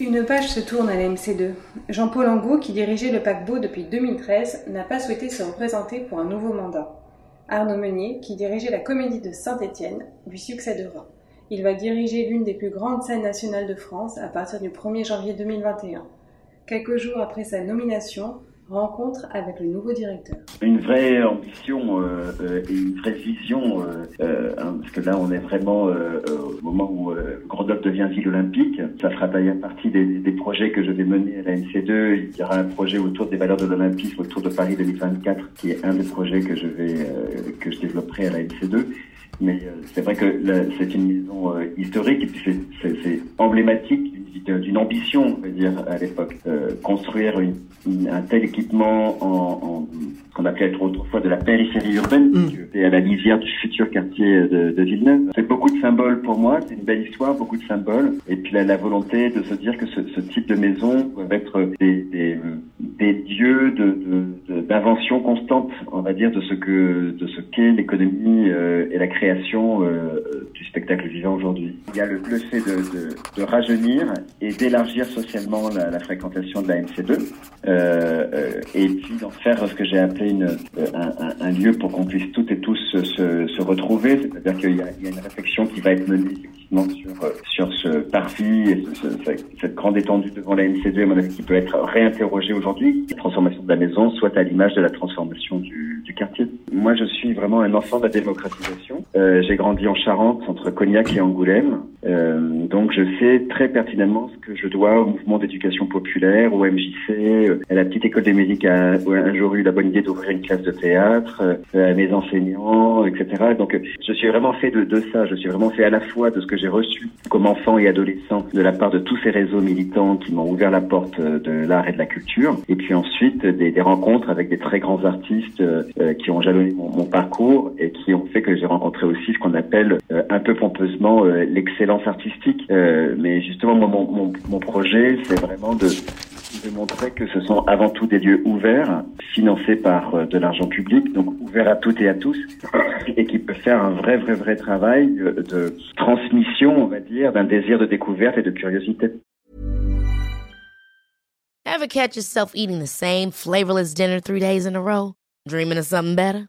Une page se tourne à la MC2. Jean-Paul Angot, qui dirigeait le paquebot depuis 2013, n'a pas souhaité se représenter pour un nouveau mandat. Arnaud Meunier, qui dirigeait la comédie de Saint-Étienne, lui succédera. Il va diriger l'une des plus grandes scènes nationales de France à partir du 1er janvier 2021. Quelques jours après sa nomination, rencontre avec le nouveau directeur. Une vraie ambition euh, euh, et une vraie vision, euh, euh, hein, parce que là on est vraiment euh, au moment où Grenoble devient ville olympique. Ça fera d'ailleurs partie des, des projets que je vais mener à la MC2. Il y aura un projet autour des valeurs de l'Olympisme, autour de Paris 2024, qui est un des projets que je vais que je développerai à la MC2. Mais euh, c'est vrai que c'est une maison euh, historique et puis c'est- emblématique d'une- d'une ambition, on va dire, à l'époque. Euh, construire une- une- un tel équipement en, en qu'on appelait autrefois de la périphérie urbaine, et à la lisière du futur quartier de, de Villeneuve. C'est beaucoup de symboles pour moi, c'est une belle histoire, beaucoup de symboles. Et puis la, la volonté de se dire que ce, ce type de maison doivent être des, des, des lieux de, de- de- d'invention constante, on va dire, de ce que de ce qu'est l'économie euh, et la création euh, du spectacle vivant aujourd'hui. Il y a le, le fait de, de, de rajeunir et d'élargir socialement la, la fréquentation de la MC2, euh, euh, et puis d'en faire ce que j'ai appelé une, euh, un, un- lieu pour qu'on puisse toutes et tous se, se, retrouver. C'est-à-dire qu'il y y a une réflexion qui va être menée sur, euh, sur ce parvis et ce- ce- cette- cette grande étendue devant la MC2, à mon avis, qui peut être réinterrogée aujourd'hui. La transformation de la maison, soit à l'image de la transformation du, du quartier. Moi, je suis vraiment un enfant de la démocratisation. Euh, j'ai grandi en Charente, entre Cognac et Angoulême. Euh, donc, je sais très pertinemment ce que je dois au mouvement d'éducation populaire, au MJC, euh, à la petite école des musiques, à- où un jour eu la bonne idée d'ouvrir une classe de théâtre, euh, à mes enseignants, etc. Donc, euh, je suis vraiment fait de, de ça. Je suis vraiment fait à la fois de ce que j'ai reçu comme enfant et adolescent de la part de tous ces réseaux militants qui m'ont ouvert la porte de l'art et de la culture, et puis ensuite des, des rencontres avec des très grands artistes euh, qui ont jalonné mon, parcours et qui ont fait que j'ai rencontré aussi ce qu'on appelle euh, un peu pompeusement euh, l'excellence artistique. Euh, mais justement, mon, projet, c'est vraiment de de montrer que ce sont avant tout des lieux ouverts, financés par de l'argent public, donc ouverts à toutes et à tous, et qui peuvent faire un vrai, vrai, vrai travail de transmission, on va dire, d'un désir de découverte et de curiosité. Ever catch yourself eating the same flavorless dinner three days in a row? Dreaming of something better?